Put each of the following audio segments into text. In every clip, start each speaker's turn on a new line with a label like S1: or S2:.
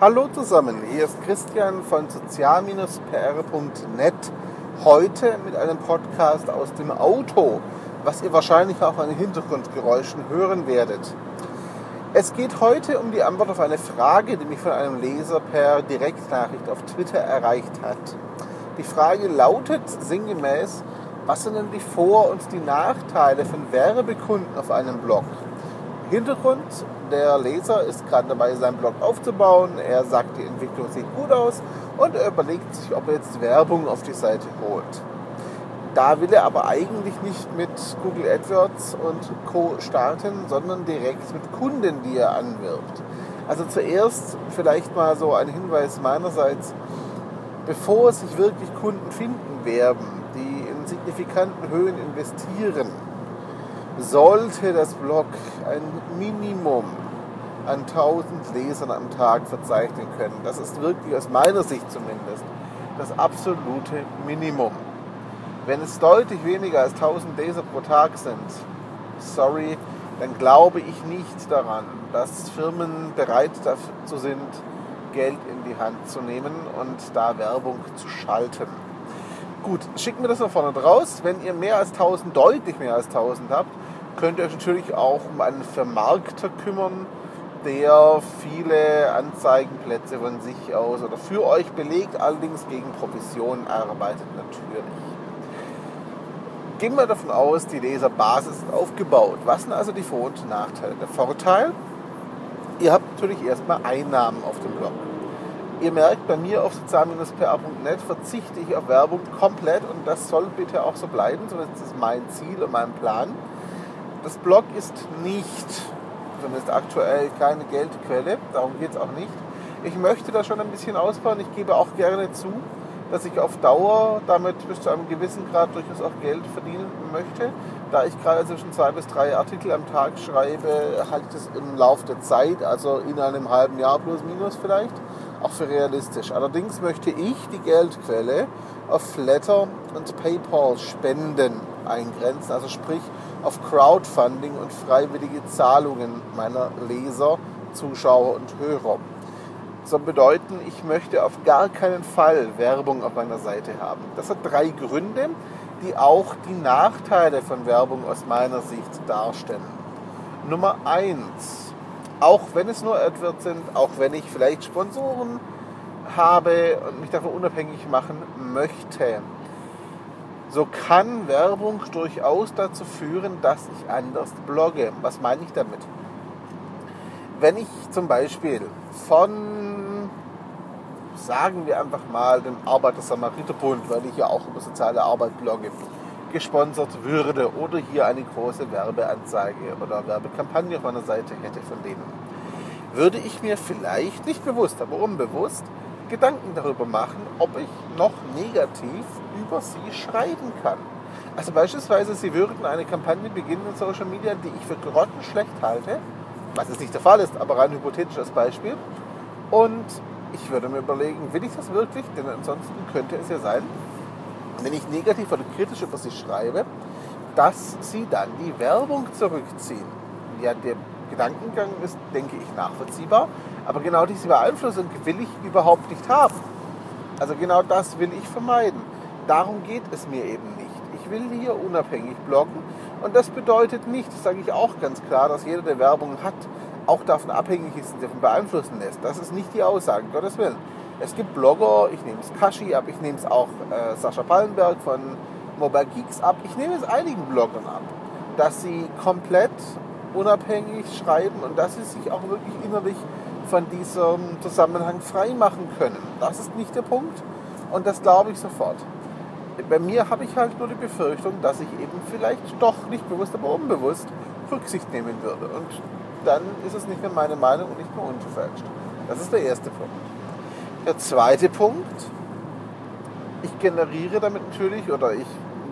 S1: Hallo zusammen, hier ist Christian von sozial-pr.net. Heute mit einem Podcast aus dem Auto, was ihr wahrscheinlich auch an Hintergrundgeräuschen hören werdet. Es geht heute um die Antwort auf eine Frage, die mich von einem Leser per Direktnachricht auf Twitter erreicht hat. Die Frage lautet sinngemäß, was sind denn die Vor- und die Nachteile von Werbekunden auf einem Blog? Hintergrund, der Leser ist gerade dabei, seinen Blog aufzubauen. Er sagt, die Entwicklung sieht gut aus und er überlegt sich, ob er jetzt Werbung auf die Seite holt. Da will er aber eigentlich nicht mit Google AdWords und Co. starten, sondern direkt mit Kunden, die er anwirbt. Also zuerst vielleicht mal so ein Hinweis meinerseits, bevor sich wirklich Kunden finden werden, die in signifikanten Höhen investieren, sollte das Blog ein Minimum an 1000 Lesern am Tag verzeichnen können. Das ist wirklich aus meiner Sicht zumindest das absolute Minimum. Wenn es deutlich weniger als 1000 Leser pro Tag sind, sorry, dann glaube ich nicht daran, dass Firmen bereit dazu sind, Geld in die Hand zu nehmen und da Werbung zu schalten. Gut, schickt mir das mal vorne raus. Wenn ihr mehr als 1000, deutlich mehr als 1000 habt, könnt ihr euch natürlich auch um einen Vermarkter kümmern, der viele Anzeigenplätze von sich aus oder für euch belegt, allerdings gegen Provision arbeitet natürlich. Gehen wir davon aus, die Leserbasis ist aufgebaut. Was sind also die Vor- und Nachteile? Der Vorteil, ihr habt natürlich erstmal Einnahmen auf dem Blog. Ihr merkt, bei mir auf sozial-pa.net verzichte ich auf Werbung komplett und das soll bitte auch so bleiben. So ist das mein Ziel und mein Plan. Das Blog ist nicht, zumindest aktuell, keine Geldquelle. Darum geht es auch nicht. Ich möchte das schon ein bisschen ausbauen. Ich gebe auch gerne zu, dass ich auf Dauer damit bis zu einem gewissen Grad durchaus auch Geld verdienen möchte. Da ich gerade zwischen zwei bis drei Artikel am Tag schreibe, halte ich das im Laufe der Zeit, also in einem halben Jahr plus minus vielleicht, auch für realistisch. Allerdings möchte ich die Geldquelle auf Flatter und PayPal Spenden eingrenzen, also sprich auf Crowdfunding und freiwillige Zahlungen meiner Leser, Zuschauer und Hörer. Soll bedeuten, ich möchte auf gar keinen Fall Werbung auf meiner Seite haben. Das hat drei Gründe, die auch die Nachteile von Werbung aus meiner Sicht darstellen. Nummer eins, auch wenn es nur AdWords sind, auch wenn ich vielleicht Sponsoren habe und mich davon unabhängig machen möchte, so kann Werbung durchaus dazu führen, dass ich anders blogge. Was meine ich damit? Wenn ich zum Beispiel von, sagen wir einfach mal, dem Arbeiter-Samariter-Bund, weil ich ja auch über soziale Arbeit blogge, gesponsert würde oder hier eine große Werbeanzeige oder Werbekampagne auf meiner Seite hätte von denen, würde ich mir vielleicht nicht bewusst, aber unbewusst Gedanken darüber machen, ob ich noch negativ über sie schreiben kann. Also beispielsweise, Sie würden eine Kampagne beginnen in Social Media, die ich für grottenschlecht halte, was jetzt nicht der Fall ist, aber rein hypothetisch als Beispiel. Und ich würde mir überlegen, will ich das wirklich? Denn ansonsten könnte es ja sein, wenn ich negativ oder kritisch über sie schreibe, dass sie dann die Werbung zurückziehen. Ja, der Gedankengang ist, denke ich, nachvollziehbar. Aber genau diese Beeinflussung will ich überhaupt nicht haben. Also genau das will ich vermeiden. Darum geht es mir eben nicht. Ich will hier unabhängig bloggen und das bedeutet nicht, das sage ich auch ganz klar, dass jeder, der Werbung hat, auch davon abhängig ist und davon beeinflussen lässt. Das ist nicht die Aussage, Gottes Willen. Es gibt Blogger, ich nehme es Kashi ab, ich nehme es auch äh, Sascha Pallenberg von Mobile Geeks ab, ich nehme es einigen Bloggern ab, dass sie komplett unabhängig schreiben und dass sie sich auch wirklich innerlich von diesem Zusammenhang frei machen können. Das ist nicht der Punkt und das glaube ich sofort. Bei mir habe ich halt nur die Befürchtung, dass ich eben vielleicht doch nicht bewusst, aber unbewusst Rücksicht nehmen würde. Und dann ist es nicht mehr meine Meinung und nicht mehr unverfälscht. Das ist der erste Punkt. Der zweite Punkt, ich generiere damit natürlich oder ich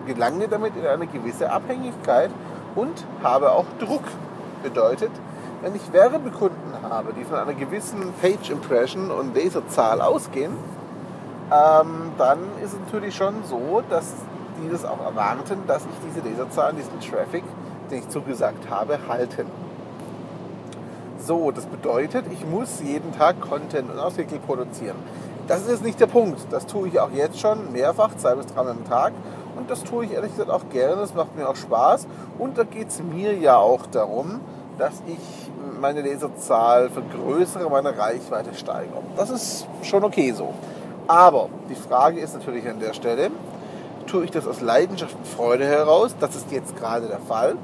S1: gelange damit in eine gewisse Abhängigkeit und habe auch Druck. Bedeutet, wenn ich Werbekunden habe, die von einer gewissen Page Impression und Leserzahl ausgehen, ähm, dann ist es natürlich schon so, dass die das auch erwarten, dass ich diese Leserzahlen, diesen Traffic, den ich zugesagt habe, halten. So, das bedeutet, ich muss jeden Tag Content und Artikel produzieren. Das ist jetzt nicht der Punkt. Das tue ich auch jetzt schon mehrfach, zwei bis dreimal am Tag. Und das tue ich ehrlich gesagt auch gerne. Das macht mir auch Spaß. Und da geht es mir ja auch darum, dass ich meine Leserzahl vergrößere, meine Reichweite steigere. Das ist schon okay so. Aber die Frage ist natürlich an der Stelle, tue ich das aus Leidenschaft und Freude heraus? Das ist jetzt gerade der Fall.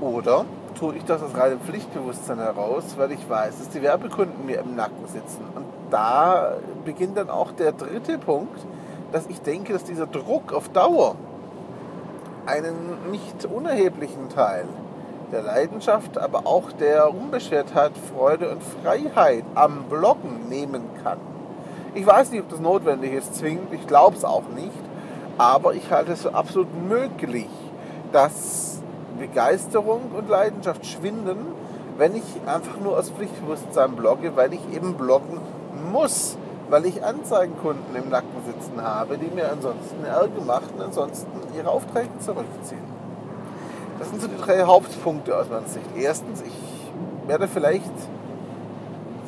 S1: Oder tue ich das aus reinem Pflichtbewusstsein heraus, weil ich weiß, dass die Werbekunden mir im Nacken sitzen. Und da beginnt dann auch der dritte Punkt, dass ich denke, dass dieser Druck auf Dauer einen nicht unerheblichen Teil der Leidenschaft, aber auch der Unbeschwertheit, Freude und Freiheit am Bloggen nehmen kann. Ich weiß nicht, ob das notwendig ist, zwingend, ich glaube es auch nicht, aber ich halte es für absolut möglich, dass Begeisterung und Leidenschaft schwinden, wenn ich einfach nur aus Pflichtbewusstsein blogge, weil ich eben bloggen muss, weil ich Anzeigenkunden im Nacken sitzen habe, die mir ansonsten Ärger machen, ansonsten ihre Aufträge zurückziehen. Das sind so die drei Hauptpunkte aus meiner Sicht. Erstens, ich werde vielleicht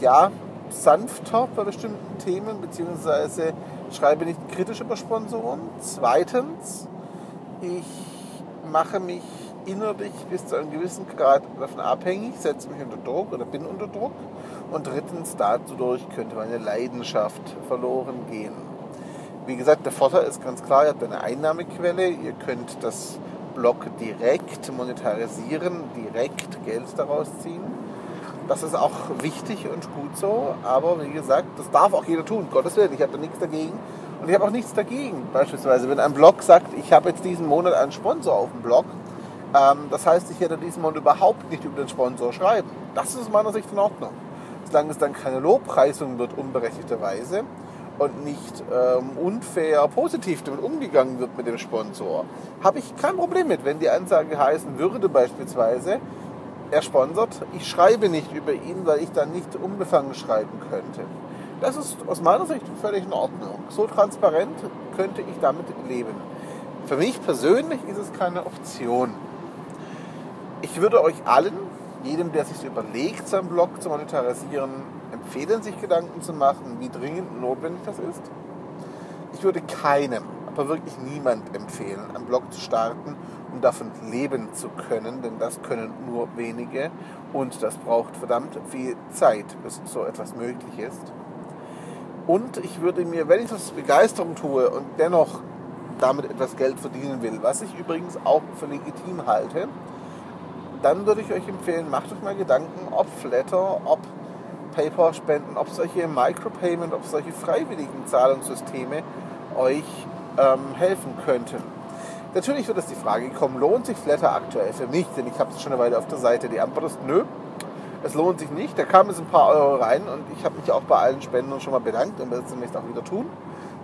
S1: ja sanfter bei bestimmten Themen, beziehungsweise schreibe nicht kritisch über Sponsoren. Zweitens, ich mache mich innerlich bis zu einem gewissen Grad davon abhängig, setze mich unter Druck oder bin unter Druck. Und drittens, dadurch könnte meine Leidenschaft verloren gehen. Wie gesagt, der Vorteil ist ganz klar, ihr habt eine Einnahmequelle, ihr könnt das Blog direkt monetarisieren, direkt Geld daraus ziehen. Das ist auch wichtig und gut so, aber wie gesagt, das darf auch jeder tun, Gottes Willen, ich habe da nichts dagegen. Und ich habe auch nichts dagegen, beispielsweise, wenn ein Blog sagt, ich habe jetzt diesen Monat einen Sponsor auf dem Blog, das heißt, ich diesen Monat überhaupt nicht über den Sponsor schreiben. Das ist aus meiner Sicht in Ordnung. Solange es dann keine Lobpreisung wird, unberechtigterweise, und nicht ähm, unfair positiv damit umgegangen wird mit dem Sponsor, habe ich kein Problem mit. Wenn die Ansage heißen würde beispielsweise, er sponsert, ich schreibe nicht über ihn, weil ich dann nicht unbefangen schreiben könnte. Das ist aus meiner Sicht völlig in Ordnung. So transparent könnte ich damit leben. Für mich persönlich ist es keine Option. Ich würde euch allen, jedem, der sich überlegt, seinen Blog zu monetarisieren, empfehlen, sich Gedanken zu machen, wie dringend notwendig das ist. Ich würde keinem, aber wirklich niemand empfehlen, einen Blog zu starten, um davon leben zu können, denn das können nur wenige und das braucht verdammt viel Zeit, bis so etwas möglich ist. Und ich würde mir, wenn ich das Begeisterung tue und dennoch damit etwas Geld verdienen will, was ich übrigens auch für legitim halte, dann würde ich euch empfehlen, macht euch mal Gedanken, ob Flatter, ob PayPal-Spenden, ob solche Micropayment, ob solche freiwilligen Zahlungssysteme euch ähm, helfen könnten. Natürlich wird es die Frage kommen, lohnt sich Flatter aktuell für mich? Denn ich habe es schon eine Weile auf der Seite. Die Antwort ist nö, es lohnt sich nicht. Da kamen es ein paar Euro rein und ich habe mich auch bei allen Spendern schon mal bedankt und werde es demnächst auch wieder tun.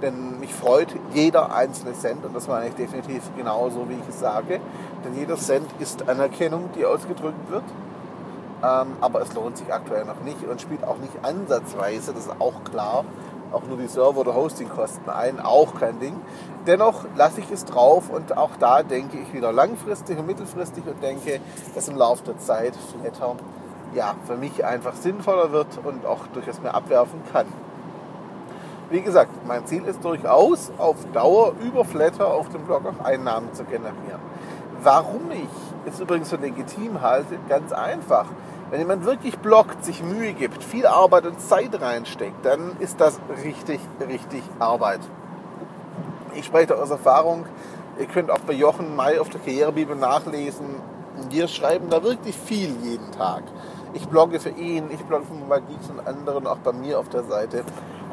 S1: Denn mich freut jeder einzelne Cent und das meine ich definitiv genauso, wie ich es sage. Denn jeder Cent ist Anerkennung, die ausgedrückt wird. Ähm, aber es lohnt sich aktuell noch nicht und spielt auch nicht ansatzweise, das ist auch klar, auch nur die Server- oder Hostingkosten ein, auch kein Ding. Dennoch lasse ich es drauf und auch da denke ich wieder langfristig und mittelfristig und denke, dass im Laufe der Zeit Flatter ja, für mich einfach sinnvoller wird und auch durchaus mehr abwerfen kann. Wie gesagt, mein Ziel ist durchaus auf Dauer über Flatter auf dem Blog auch Einnahmen zu generieren. Warum ich es übrigens so legitim halte, ganz einfach. Wenn jemand wirklich blockt, sich Mühe gibt, viel Arbeit und Zeit reinsteckt, dann ist das richtig, richtig Arbeit. Ich spreche aus Erfahrung. Ihr könnt auch bei Jochen May auf der Karrierebibel nachlesen. Wir schreiben da wirklich viel jeden Tag. Ich blogge für ihn, ich blogge für Magix und anderen, auch bei mir auf der Seite.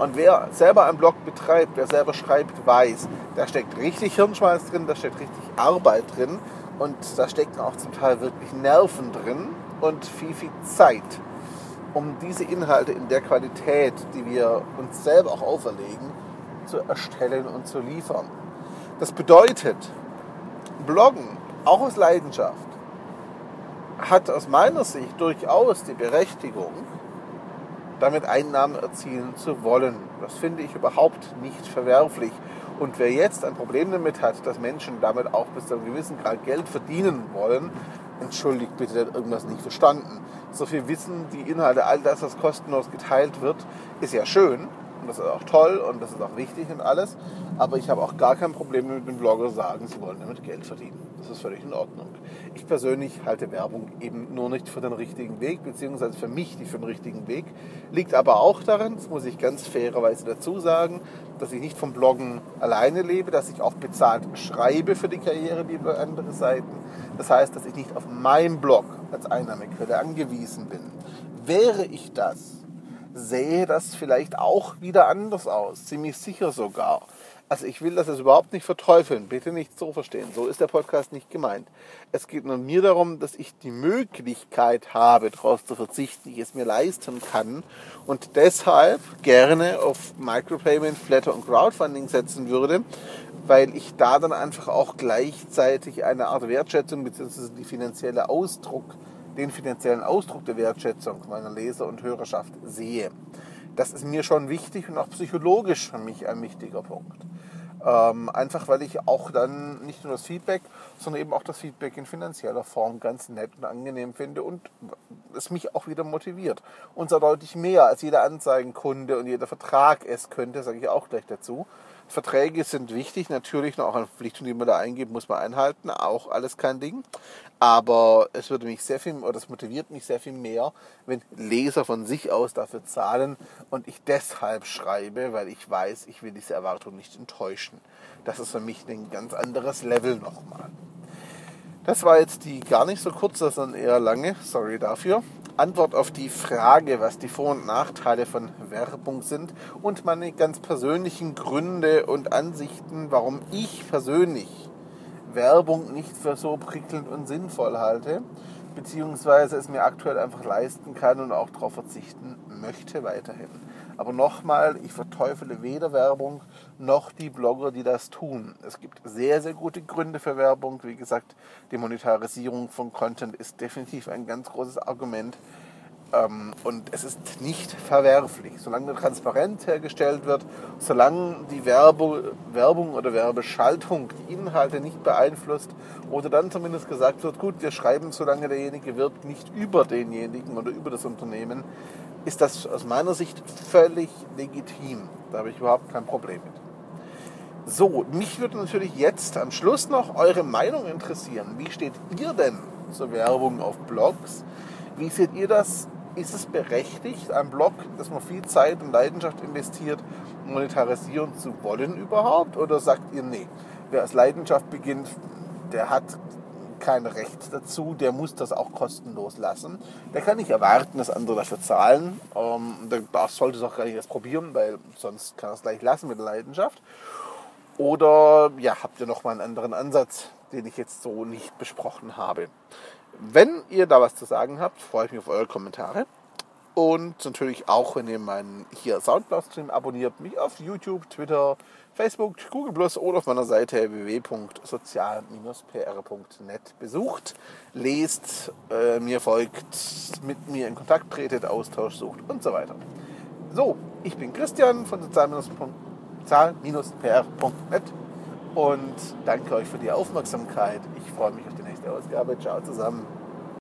S1: Und wer selber einen Blog betreibt, wer selber schreibt, weiß, da steckt richtig Hirnschmalz drin, da steckt richtig Arbeit drin und da stecken auch zum Teil wirklich Nerven drin und viel, viel Zeit, um diese Inhalte in der Qualität, die wir uns selber auch auferlegen, zu erstellen und zu liefern. Das bedeutet, Bloggen, auch aus Leidenschaft, hat aus meiner Sicht durchaus die Berechtigung, damit Einnahmen erzielen zu wollen. Das finde ich überhaupt nicht verwerflich. Und wer jetzt ein Problem damit hat, dass Menschen damit auch bis zu einem gewissen Grad Geld verdienen wollen, entschuldigt bitte, der hat irgendwas nicht verstanden. so viel Wissen, die Inhalte, all das, was kostenlos geteilt wird, ist ja schön. Und das ist auch toll und das ist auch wichtig und alles. Aber ich habe auch gar kein Problem mit den Blogger sagen, sie wollen damit Geld verdienen. Das ist völlig in Ordnung. Ich persönlich halte Werbung eben nur nicht für den richtigen Weg, beziehungsweise für mich nicht für den richtigen Weg. Liegt aber auch daran, das muss ich ganz fairerweise dazu sagen, dass ich nicht vom Bloggen alleine lebe, dass ich auch bezahlt schreibe für die Karriere wie bei anderen Seiten. Das heißt, dass ich nicht auf meinem Blog als Einnahmequelle angewiesen bin. Wäre ich das, sähe das vielleicht auch wieder anders aus, ziemlich sicher sogar. Also ich will das jetzt überhaupt nicht verteufeln, bitte nicht so verstehen. So ist der Podcast nicht gemeint. Es geht nur mir darum, dass ich die Möglichkeit habe, daraus zu verzichten, ich es mir leisten kann und deshalb gerne auf Micropayment, Flatter und Crowdfunding setzen würde, weil ich da dann einfach auch gleichzeitig eine Art Wertschätzung bzw. die finanzielle Ausdruck den finanziellen Ausdruck der Wertschätzung meiner Leser und Hörerschaft sehe. Das ist mir schon wichtig und auch psychologisch für mich ein wichtiger Punkt. Ähm, einfach weil ich auch dann nicht nur das Feedback, sondern eben auch das Feedback in finanzieller Form ganz nett und angenehm finde und es mich auch wieder motiviert. Und zwar deutlich mehr als jeder Anzeigenkunde und jeder Vertrag es könnte, sage ich auch gleich dazu. Verträge sind wichtig, natürlich noch eine Verpflichtung, die man da eingibt, muss man einhalten, auch alles kein Ding. Aber es würde mich sehr viel, oder es motiviert mich sehr viel mehr, wenn Leser von sich aus dafür zahlen und ich deshalb schreibe, weil ich weiß, ich will diese Erwartung nicht enttäuschen. Das ist für mich ein ganz anderes Level nochmal. Das war jetzt die gar nicht so kurze, sondern eher lange, sorry dafür. Antwort auf die Frage, was die Vor- und Nachteile von Werbung sind und meine ganz persönlichen Gründe und Ansichten, warum ich persönlich Werbung nicht für so prickelnd und sinnvoll halte, beziehungsweise es mir aktuell einfach leisten kann und auch darauf verzichten möchte weiterhin. Aber nochmal, ich verteufele weder Werbung noch die Blogger, die das tun. Es gibt sehr, sehr gute Gründe für Werbung. Wie gesagt, die Monetarisierung von Content ist definitiv ein ganz großes Argument. Ähm, und es ist nicht verwerflich. Solange eine Transparenz hergestellt wird, solange die Werbung oder Werbeschaltung die Inhalte nicht beeinflusst oder dann zumindest gesagt wird, gut, wir schreiben, solange derjenige wirbt, nicht über denjenigen oder über das Unternehmen, ist das aus meiner Sicht völlig legitim. Da habe ich überhaupt kein Problem mit. So, mich würde natürlich jetzt am Schluss noch eure Meinung interessieren. Wie steht ihr denn zur Werbung auf Blogs? Wie seht ihr das? Ist es berechtigt, ein Blog, dass man viel Zeit und Leidenschaft investiert, monetarisieren zu wollen überhaupt? Oder sagt ihr, nee, wer als Leidenschaft beginnt, der hat kein Recht dazu, der muss das auch kostenlos lassen. Der kann nicht erwarten, dass andere dafür zahlen. Ähm, der sollte es auch gar nicht erst probieren, weil sonst kann er es gleich lassen mit der Leidenschaft. Oder ja, habt ihr noch mal einen anderen Ansatz, den ich jetzt so nicht besprochen habe? Wenn ihr da was zu sagen habt, freue ich mich auf eure Kommentare. Und natürlich auch, wenn ihr meinen hier Soundcloud-Stream abonniert, mich auf YouTube, Twitter, Facebook, Google Plus oder auf meiner Seite www.sozial-pr.net besucht, lest, äh, mir folgt, mit mir in Kontakt tretet, Austausch sucht und so weiter. So, ich bin Christian von sozial-pr.net und danke euch für die Aufmerksamkeit. Ich freue mich auf die nächste Ausgabe. Ciao zusammen.